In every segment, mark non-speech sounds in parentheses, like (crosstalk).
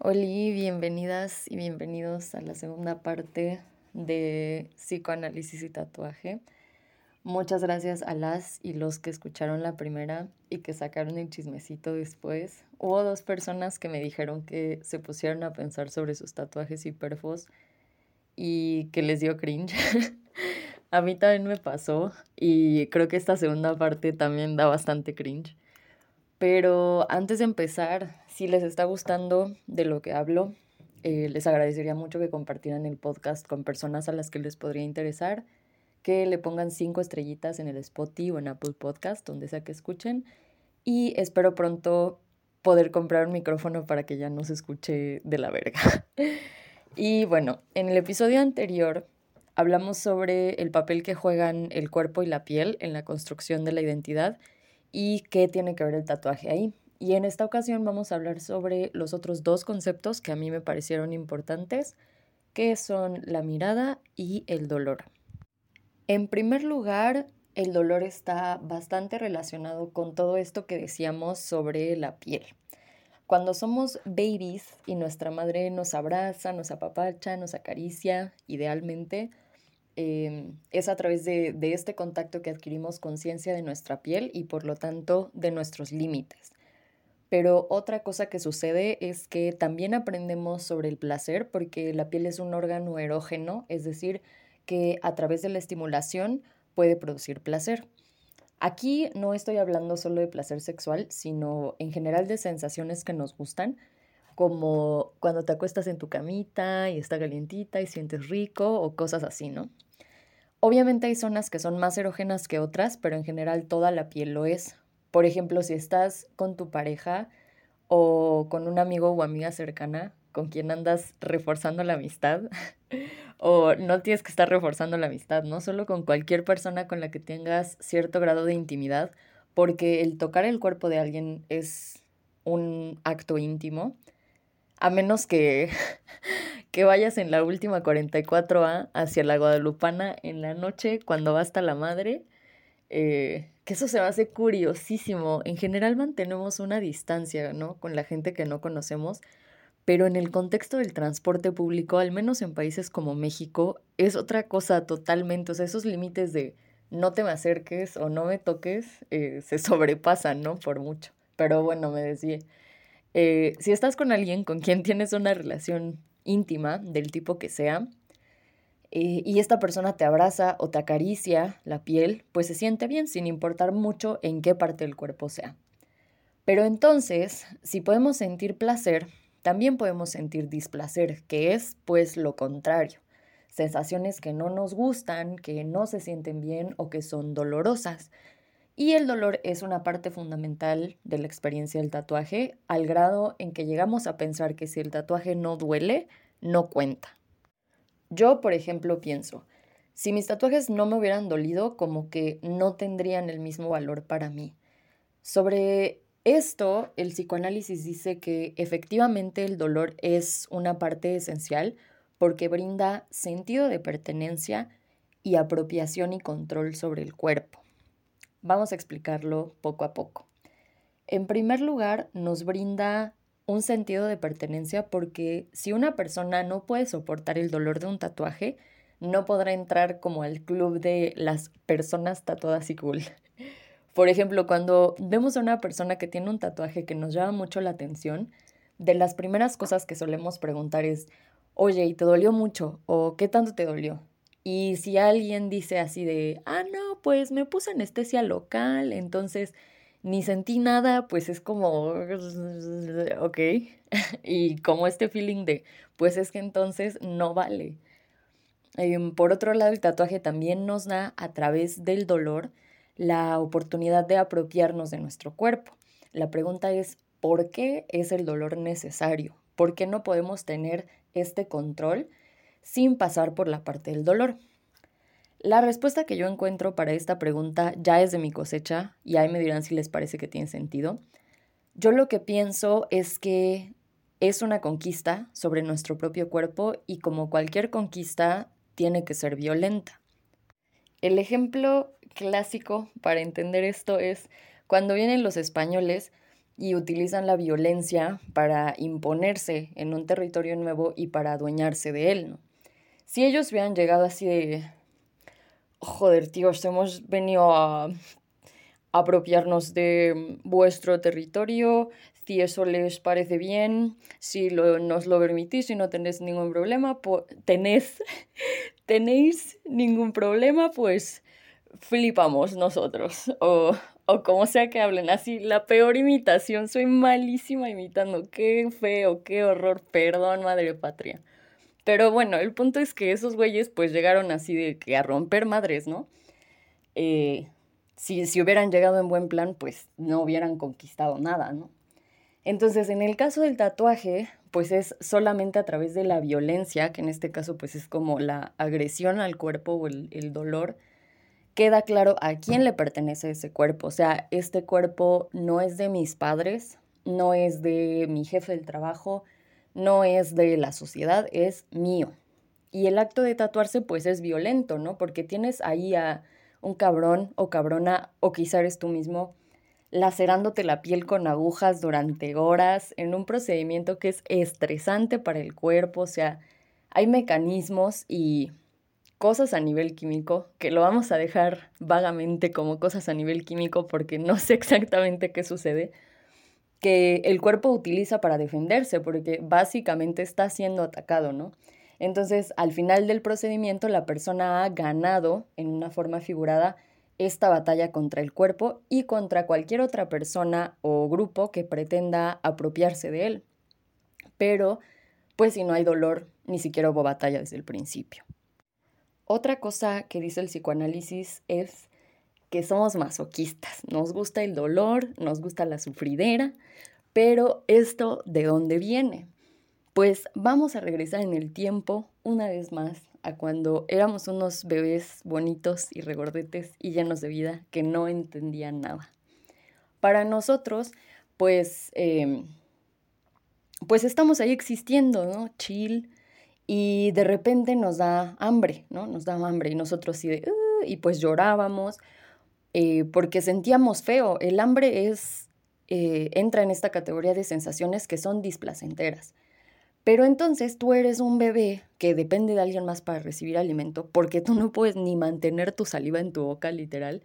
Hola, bienvenidas y bienvenidos a la segunda parte de psicoanálisis y tatuaje. Muchas gracias a las y los que escucharon la primera y que sacaron el chismecito después. Hubo dos personas que me dijeron que se pusieron a pensar sobre sus tatuajes y perfos y que les dio cringe. (laughs) a mí también me pasó y creo que esta segunda parte también da bastante cringe. Pero antes de empezar, si les está gustando de lo que hablo, eh, les agradecería mucho que compartieran el podcast con personas a las que les podría interesar, que le pongan cinco estrellitas en el Spotify o en Apple Podcast, donde sea que escuchen. Y espero pronto poder comprar un micrófono para que ya no se escuche de la verga. (laughs) y bueno, en el episodio anterior hablamos sobre el papel que juegan el cuerpo y la piel en la construcción de la identidad y qué tiene que ver el tatuaje ahí. Y en esta ocasión vamos a hablar sobre los otros dos conceptos que a mí me parecieron importantes, que son la mirada y el dolor. En primer lugar, el dolor está bastante relacionado con todo esto que decíamos sobre la piel. Cuando somos babies y nuestra madre nos abraza, nos apapacha, nos acaricia, idealmente, Em, es a través de, de este contacto que adquirimos conciencia de nuestra piel y por lo tanto de nuestros límites. Pero otra cosa que sucede es que también aprendemos sobre el placer porque la piel es un órgano erógeno, es decir, que a través de la estimulación puede producir placer. Aquí no estoy hablando solo de placer sexual, sino en general de sensaciones que nos gustan, como cuando te acuestas en tu camita y está calientita y sientes rico o cosas así, ¿no? Obviamente hay zonas que son más erógenas que otras, pero en general toda la piel lo es. Por ejemplo, si estás con tu pareja o con un amigo o amiga cercana con quien andas reforzando la amistad, (laughs) o no tienes que estar reforzando la amistad, ¿no? Solo con cualquier persona con la que tengas cierto grado de intimidad, porque el tocar el cuerpo de alguien es un acto íntimo, a menos que (laughs) que vayas en la última 44A hacia la Guadalupana en la noche cuando va hasta la madre, eh, que eso se me hace curiosísimo. En general mantenemos una distancia, ¿no? Con la gente que no conocemos, pero en el contexto del transporte público, al menos en países como México, es otra cosa totalmente, esos límites de no te me acerques o no me toques eh, se (laughs) sobrepasan, ¿no? Por mucho. Pero bueno, me decía, eh, si estás con alguien con quien tienes una relación íntima, del tipo que sea, eh, y esta persona te abraza o te acaricia la piel, pues se siente bien sin importar mucho en qué parte del cuerpo sea. Pero entonces, si podemos sentir placer, también podemos sentir displacer, que es pues lo contrario. Sensaciones que no nos gustan, que no se sienten bien o que son dolorosas. Y el dolor es una parte fundamental de la experiencia del tatuaje, al grado en que llegamos a pensar que si el tatuaje no duele, no cuenta. Yo, por ejemplo, pienso, si mis tatuajes no me hubieran dolido, como que no tendrían el mismo valor para mí. Sobre esto, el psicoanálisis dice que efectivamente el dolor es una parte esencial porque brinda sentido de pertenencia y apropiación y control sobre el cuerpo. Vamos a explicarlo poco a poco. En primer lugar, nos brinda un sentido de pertenencia porque si una persona no puede soportar el dolor de un tatuaje, no podrá entrar como al club de las personas tatuadas y cool. (laughs) Por ejemplo, cuando vemos a una persona que tiene un tatuaje que nos llama mucho la atención, de las primeras cosas que solemos preguntar es, oye, ¿y te dolió mucho? ¿O qué tanto te dolió? Y si alguien dice así de, ah, no, pues me puse anestesia local, entonces ni sentí nada, pues es como, (laughs) ok. (laughs) y como este feeling de, pues es que entonces no vale. Em, por otro lado, el tatuaje también nos da a través del dolor la oportunidad de apropiarnos de nuestro cuerpo. La pregunta es, ¿por qué es el dolor necesario? ¿Por qué no podemos tener este control? sin pasar por la parte del dolor? La respuesta que yo encuentro para esta pregunta ya es de mi cosecha y ahí me dirán si les parece que tiene sentido. Yo lo que pienso es que es una conquista sobre nuestro propio cuerpo y como cualquier conquista tiene que ser violenta. El ejemplo clásico para entender esto es cuando vienen los españoles y utilizan la violencia para imponerse en un territorio nuevo y para adueñarse de él. Si ellos hubieran llegado así de, joder, tíos, hemos venido a apropiarnos de vuestro territorio, si eso les parece bien, si nos lo permitís y no tenéis ningún problema, pues (laughs) tenéis ningún problema, pues flipamos nosotros. O, o como sea que hablen así, la peor imitación, soy malísima imitando, qué feo, qué horror, perdón, madre patria. Pero bueno, el punto es que esos güeyes pues llegaron así de que a romper madres, ¿no? Eh, si, si hubieran llegado en buen plan, pues no hubieran conquistado nada, ¿no? Entonces, en el caso del tatuaje, pues es solamente a través de la violencia, que en este caso pues es como la agresión al cuerpo o el, el dolor, queda claro a quién le pertenece ese cuerpo. O sea, este cuerpo no es de mis padres, no es de mi jefe del trabajo, no es de la sociedad, es mío. Y el acto de tatuarse pues es violento, ¿no? Porque tienes ahí a un cabrón o cabrona, o quizá eres tú mismo, lacerándote la piel con agujas durante horas en un procedimiento que es estresante para el cuerpo, o sea, hay mecanismos y cosas a nivel químico, que lo vamos a dejar vagamente como cosas a nivel químico porque no sé exactamente qué sucede, que el cuerpo utiliza para defenderse, porque básicamente está siendo atacado, ¿no? Entonces, al final del procedimiento, la persona ha ganado, en una forma figurada, esta batalla contra el cuerpo y contra cualquier otra persona o grupo que pretenda apropiarse de él. Pero, pues si no hay dolor, ni siquiera hubo batalla desde el principio. Otra cosa que dice el psicoanálisis es que somos masoquistas, nos gusta el dolor, nos gusta la sufridera, pero ¿esto de dónde viene? Pues vamos a regresar en el tiempo una vez más a cuando éramos unos bebés bonitos y regordetes y llenos de vida que no entendían nada. Para nosotros, pues, em, pues estamos ahí existiendo, ¿no? Chill, y de repente nos da hambre, ¿no? Nos da hambre y nosotros sí y pues llorábamos eh, porque sentíamos feo. El hambre es, eh, entra en esta categoría de sensaciones que son displacenteras. Pero entonces tú eres un bebé que depende de alguien más para recibir alimento porque tú no puedes ni mantener tu saliva en tu boca literal.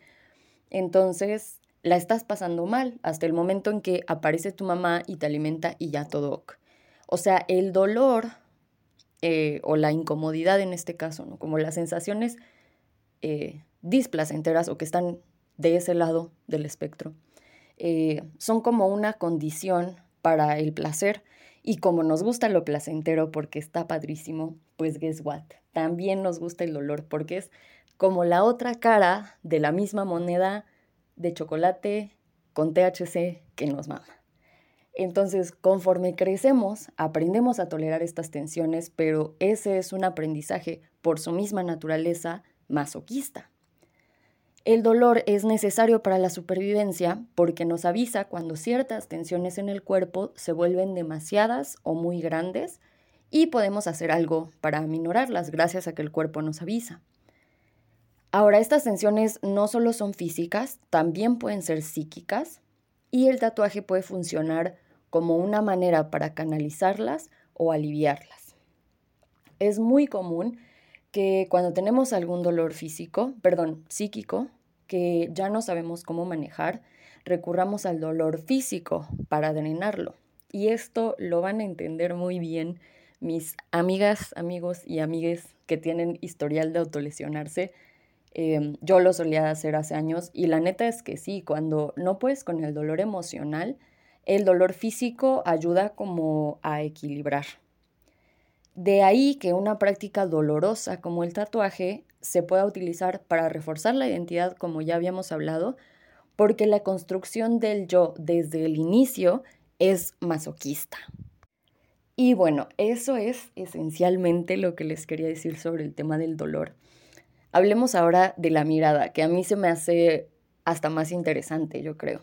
Entonces la estás pasando mal hasta el momento en que aparece tu mamá y te alimenta y ya todo ok. O sea, el dolor eh, o la incomodidad en este caso, ¿no? como las sensaciones eh, displacenteras o que están de ese lado del espectro, eh, son como una condición para el placer y como nos gusta lo placentero porque está padrísimo, pues guess what? También nos gusta el dolor porque es como la otra cara de la misma moneda de chocolate con THC que nos mama. Entonces, conforme crecemos, aprendemos a tolerar estas tensiones, pero ese es un aprendizaje por su misma naturaleza masoquista. El dolor es necesario para la supervivencia porque nos avisa cuando ciertas tensiones en el cuerpo se vuelven demasiadas o muy grandes y podemos hacer algo para aminorarlas gracias a que el cuerpo nos avisa. Ahora, estas tensiones no solo son físicas, también pueden ser psíquicas y el tatuaje puede funcionar como una manera para canalizarlas o aliviarlas. Es muy común que cuando tenemos algún dolor físico, perdón, psíquico, que ya no sabemos cómo manejar, recurramos al dolor físico para drenarlo. Y esto lo van a entender muy bien mis amigas, amigos y amigues que tienen historial de autolesionarse. Em, yo lo solía hacer hace años y la neta es que sí, cuando no puedes con el dolor emocional, el dolor físico ayuda como a equilibrar. De ahí que una práctica dolorosa como el tatuaje se pueda utilizar para reforzar la identidad, como ya habíamos hablado, porque la construcción del yo desde el inicio es masoquista. Y bueno, eso es esencialmente lo que les quería decir sobre el tema del dolor. Hablemos ahora de la mirada, que a mí se me hace hasta más interesante, yo creo.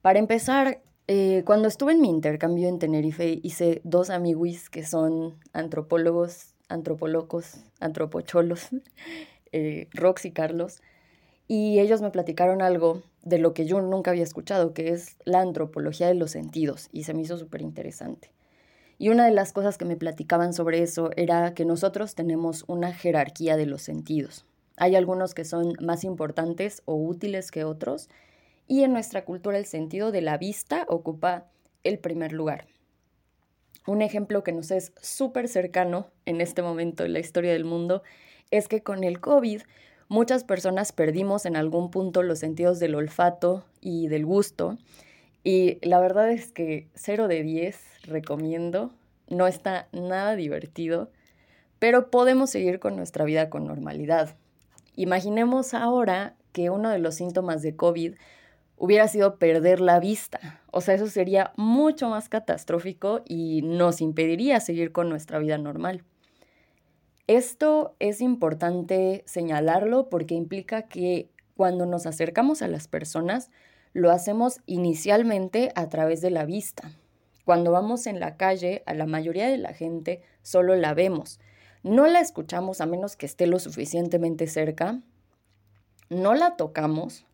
Para empezar, eh, cuando estuve en mi intercambio en Tenerife, hice dos amiguis que son antropólogos, antropolocos, antropocholos, (laughs) eh, Rox y Carlos, y ellos me platicaron algo de lo que yo nunca había escuchado, que es la antropología de los sentidos, y se me hizo súper interesante. Y una de las cosas que me platicaban sobre eso era que nosotros tenemos una jerarquía de los sentidos. Hay algunos que son más importantes o útiles que otros, y en nuestra cultura el sentido de la vista ocupa el primer lugar. Un ejemplo que nos es súper cercano en este momento en la historia del mundo es que con el COVID muchas personas perdimos en algún punto los sentidos del olfato y del gusto. Y la verdad es que 0 de 10 recomiendo, no está nada divertido, pero podemos seguir con nuestra vida con normalidad. Imaginemos ahora que uno de los síntomas de COVID hubiera sido perder la vista. O sea, eso sería mucho más catastrófico y nos impediría seguir con nuestra vida normal. Esto es importante señalarlo porque implica que cuando nos acercamos a las personas, lo hacemos inicialmente a través de la vista. Cuando vamos en la calle, a la mayoría de la gente solo la vemos. No la escuchamos a menos que esté lo suficientemente cerca. No la tocamos,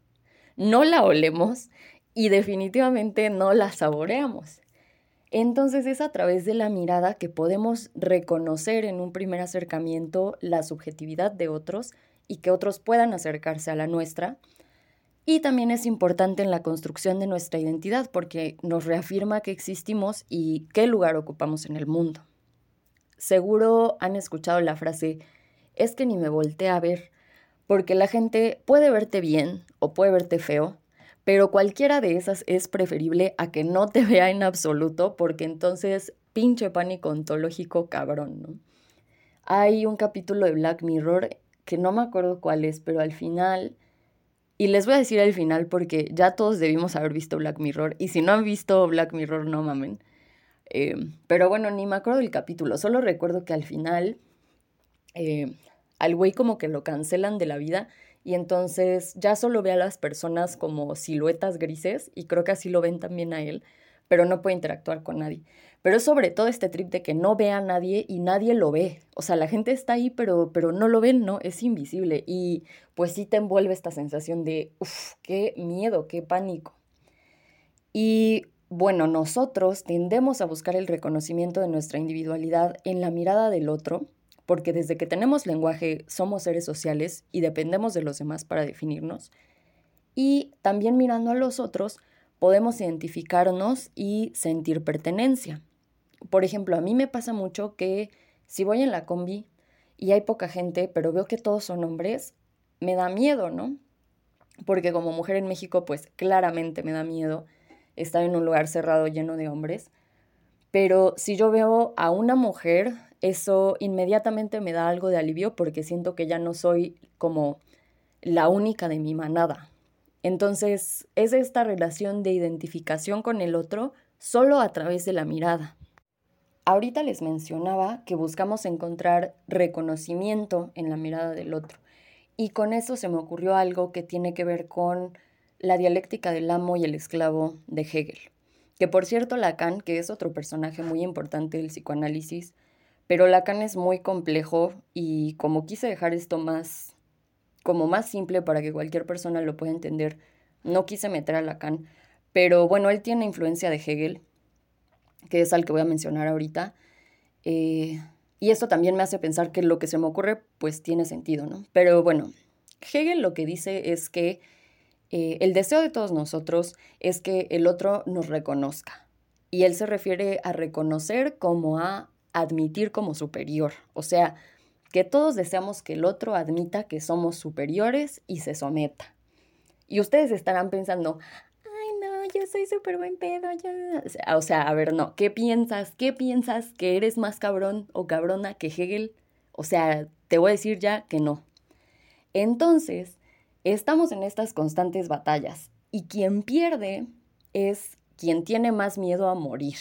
no la olemos y definitivamente no la saboreamos. Entonces es a través de la mirada que podemos reconocer en un primer acercamiento la subjetividad de otros y que otros puedan acercarse a la nuestra. Y también es importante en la construcción de nuestra identidad porque nos reafirma que existimos y qué lugar ocupamos en el mundo. Seguro han escuchado la frase, es que ni me volteé a ver, porque la gente puede verte bien o puede verte feo, pero cualquiera de esas es preferible a que no te (laughs) vea en absoluto, porque entonces pinche pánico ontológico cabrón, ¿no? Hay un capítulo de Black Mirror que no me acuerdo cuál es, pero al final, y les voy a decir al final porque ya todos debimos haber visto Black Mirror, y si no han visto Black Mirror, no mamen. Eh, pero bueno, ni me acuerdo del capítulo, solo recuerdo que al final eh, al güey como que lo cancelan de la vida y entonces ya solo ve a las personas como siluetas grises y creo que así lo ven también a él, pero no puede interactuar con nadie. Pero sobre todo este trip de que no ve a nadie y nadie lo ve. O sea, la gente está ahí, pero, pero no lo ven, ¿no? Es invisible. Y pues sí te envuelve esta sensación de, uff, qué miedo, qué pánico. Y bueno, nosotros tendemos a buscar el reconocimiento de nuestra individualidad en la mirada del otro porque desde que tenemos lenguaje somos seres sociales y dependemos de los demás para definirnos. Y también mirando a los otros podemos identificarnos y sentir pertenencia. Por ejemplo, a mí me pasa mucho que si voy en la combi y hay poca gente, pero veo que todos son hombres, me da miedo, ¿no? Porque como mujer en México, pues claramente me da miedo estar en un lugar cerrado lleno de hombres. Pero si yo veo a una mujer eso inmediatamente me da algo de alivio porque siento que ya no soy como la única de mi manada. Entonces es esta relación de identificación con el otro solo a través de la mirada. Ahorita les mencionaba que buscamos encontrar reconocimiento en la mirada del otro y con eso se me ocurrió algo que tiene que ver con la dialéctica del amo y el esclavo de Hegel. Que por cierto Lacan, que es otro personaje muy importante del psicoanálisis, pero Lacan es muy complejo y como quise dejar esto más, como más simple para que cualquier persona lo pueda entender, no quise meter a Lacan. Pero bueno, él tiene influencia de Hegel, que es al que voy a mencionar ahorita. Eh, y esto también me hace pensar que lo que se me ocurre pues tiene sentido, ¿no? Pero bueno, Hegel lo que dice es que eh, el deseo de todos nosotros es que el otro nos reconozca. Y él se refiere a reconocer como a admitir como superior, o sea, que todos deseamos que el otro admita que somos superiores y se someta. Y ustedes estarán pensando, ay no, yo soy súper buen pedo, ya. O sea, a ver, no, ¿qué piensas? ¿Qué piensas que eres más cabrón o cabrona que Hegel? O sea, te voy a decir ya que no. Entonces, estamos en estas constantes batallas y quien pierde es quien tiene más miedo a morir.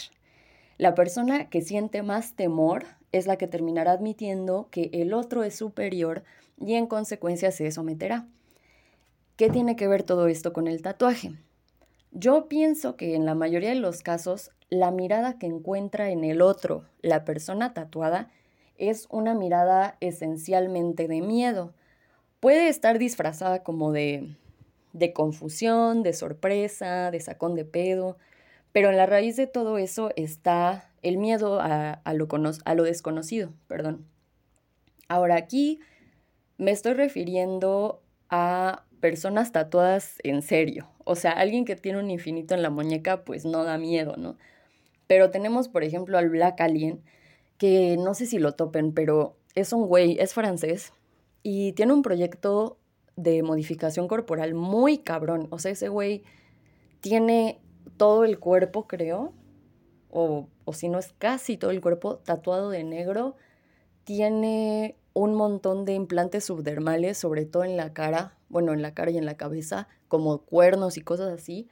La persona que siente más temor es la que terminará admitiendo que el otro es superior y en consecuencia se someterá. ¿Qué tiene que ver todo esto con el tatuaje? Yo pienso que en la mayoría de los casos la mirada que encuentra en el otro la persona tatuada es una mirada esencialmente de miedo. Puede estar disfrazada como de de confusión, de sorpresa, de sacón de pedo. Pero en la raíz de todo eso está el miedo a, lo, a lo desconocido. Perdón. Ahora aquí me estoy refiriendo a personas tatuadas en serio. O sea, alguien que tiene un infinito en la muñeca, pues no da miedo, ¿no? Pero tenemos, por ejemplo, al Black Alien, que no sé si lo topen, pero es un güey, es francés, y tiene un proyecto de modificación corporal muy cabrón. O sea, ese güey tiene todo el cuerpo, creo, o, o si no es casi todo el cuerpo, tatuado de negro. Tiene un montón de implantes subdermales, sobre todo en la cara, bueno, en la cara y en la cabeza, como cuernos y cosas así.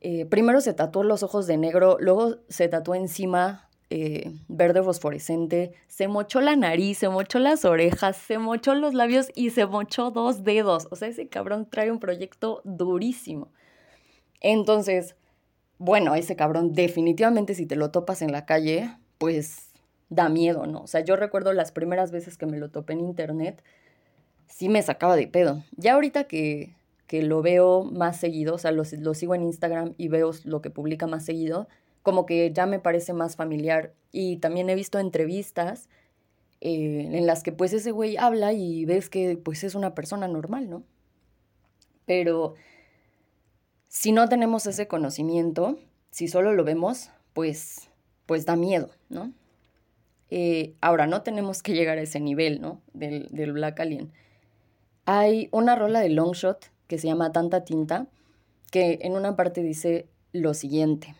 Eh, primero se tatuó los ojos de negro, luego se tatuó encima eh, verde fosforescente, se mochó la nariz, se mochó las orejas, se mochó los labios y se mochó dos dedos. O sea, ese cabrón trae un proyecto durísimo. Entonces, bueno, ese cabrón definitivamente si te lo topas en la calle, pues da miedo, ¿no? O sea, yo recuerdo las primeras veces que me lo topé en internet, sí me sacaba de pedo. Ya ahorita que, que lo veo más seguido, o sea, lo, sigo en Instagram y veo lo que publica más seguido, como que ya me parece más familiar. Y también he visto entrevistas eh, en las que pues ese güey habla y ves que pues es una persona normal, ¿no? Pero si no tenemos ese conocimiento, si solo lo vemos, pues, pues da miedo, ¿no? Eh, ahora, no tenemos que llegar a ese nivel, ¿no? Del, del Black Alien. Hay una rola de Longshot que se llama Tanta Tinta, que en una parte dice lo siguiente.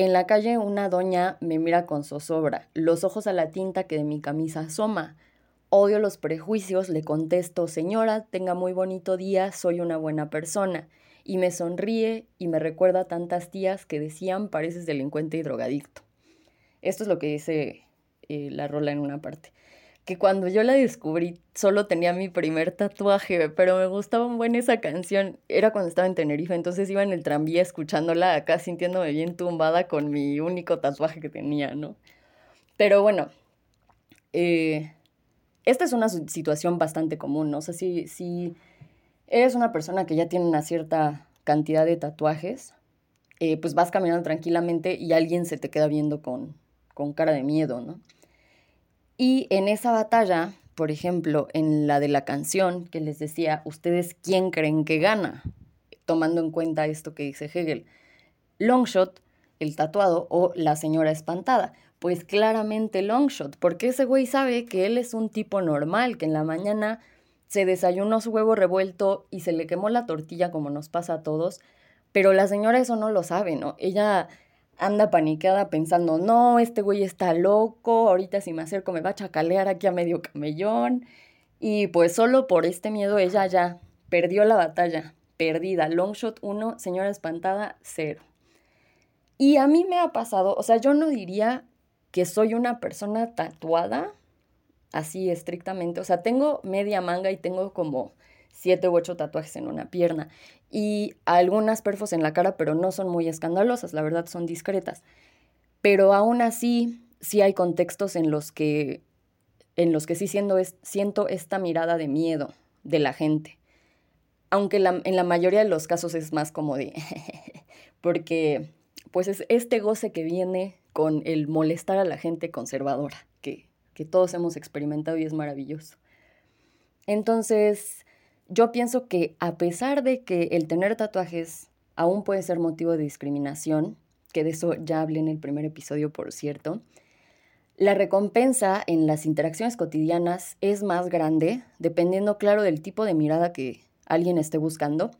En la calle una doña me mira con zozobra, los ojos a la tinta que de mi camisa asoma. Odio los prejuicios, le contesto, señora, tenga muy bonito día, soy una buena persona. Y me sonríe y me recuerda tantas tías que decían pareces delincuente y drogadicto. Esto es lo que dice eh, la rola en una parte que cuando yo la descubrí solo tenía mi primer tatuaje, pero me gustaba un buen esa canción. Era cuando estaba en Tenerife, entonces iba en el tranvía escuchándola acá, sintiéndome bien tumbada con mi único tatuaje que tenía, ¿no? Pero bueno, eh, esta es una situación bastante común, ¿no? O sea, si, si eres una persona que ya tiene una cierta cantidad de tatuajes, eh, pues vas caminando tranquilamente y alguien se te queda viendo con, con cara de miedo, ¿no? Y en esa batalla, por ejemplo, en la de la canción que les decía, ¿ustedes quién creen que gana? Tomando en cuenta esto que dice Hegel. Longshot, el tatuado, o la señora espantada. Pues claramente Longshot, porque ese güey sabe que él es un tipo normal, que en la mañana se desayunó su huevo revuelto y se le quemó la tortilla como nos pasa a todos, pero la señora eso no lo sabe, ¿no? Ella anda paniqueada pensando, no, este güey está loco, ahorita si me acerco me va a chacalear aquí a medio camellón. Y pues solo por este miedo ella ya perdió la batalla, perdida. Longshot 1, señora espantada 0. Y a mí me ha pasado, o sea, yo no diría que soy una persona tatuada, así estrictamente. O sea, tengo media manga y tengo como siete u ocho tatuajes en una pierna y algunas perfos en la cara, pero no son muy escandalosas, la verdad son discretas. Pero aún así, sí hay contextos en los que, en los que sí siendo siento esta mirada de miedo de la gente. Aunque en la mayoría de los casos es más como de, (laughs) porque pues es este goce que viene con el molestar a la gente conservadora, que, que todos hemos experimentado y es maravilloso. Entonces, yo pienso que a pesar de que el tener tatuajes aún puede ser motivo de discriminación, que de eso ya hablé en el primer episodio, por cierto, la recompensa en las interacciones cotidianas es más grande, dependiendo, claro, del tipo de mirada que alguien esté buscando.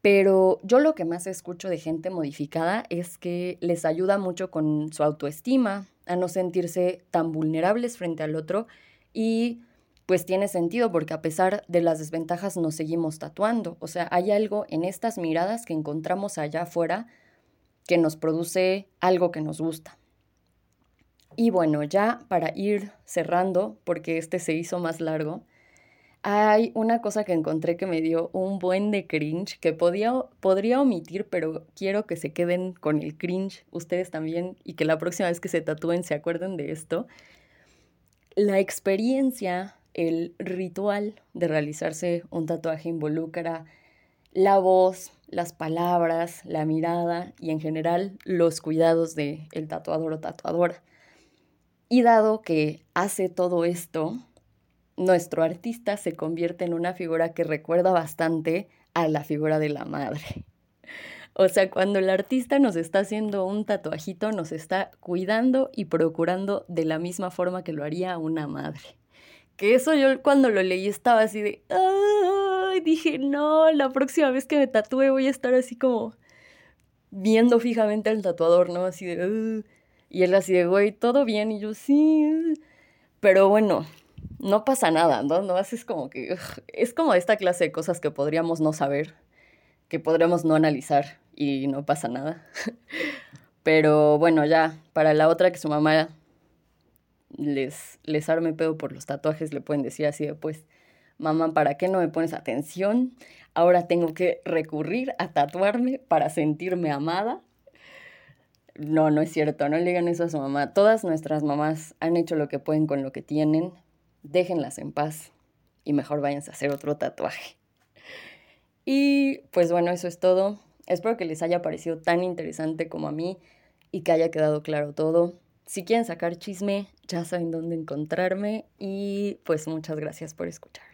Pero yo lo que más escucho de gente modificada es que les ayuda mucho con su autoestima, a no sentirse tan vulnerables frente al otro y pues tiene sentido porque a pesar de las desventajas nos seguimos tatuando. O sea, hay algo en estas miradas que encontramos allá afuera que nos produce algo que nos gusta. Y bueno, ya para ir cerrando, porque este se hizo más largo, hay una cosa que encontré que me dio un buen de cringe, que podía, podría omitir, pero quiero que se queden con el cringe ustedes también y que la próxima vez que se tatúen se acuerden de esto. La experiencia el ritual de realizarse un tatuaje involucra la voz, las palabras, la mirada y en general los cuidados del el tatuador o tatuadora. Y dado que hace todo esto, nuestro artista se convierte en una figura que recuerda bastante a la figura de la madre. (laughs) O sea, cuando el artista nos está haciendo un tatuajito, nos está cuidando y procurando de la misma forma que lo haría una madre. Que eso yo cuando lo leí estaba así de, dije, no, la próxima vez que me tatúe voy a estar así como viendo fijamente al tatuador, ¿no? Así de, y él así de, güey, todo bien, y yo sí, pero bueno, no pasa nada, ¿no? No es como que, es como esta clase de cosas que podríamos no saber, que podríamos no analizar y no pasa nada. (laughs) Pero bueno, ya, para la otra que su mamá les, les arme pedo por los tatuajes, le pueden decir así de, pues, mamá, ¿para qué no me pones atención? Ahora tengo que recurrir a tatuarme para sentirme amada. No, no es cierto, no le digan eso a su mamá. Todas nuestras mamás han hecho lo que pueden con lo que tienen. Déjenlas en paz y mejor váyanse a hacer otro tatuaje. Y pues bueno, eso es todo. Espero que les haya parecido tan interesante como a mí y que haya quedado claro todo. Si quieren sacar chisme, ya saben dónde encontrarme y pues muchas gracias por escuchar.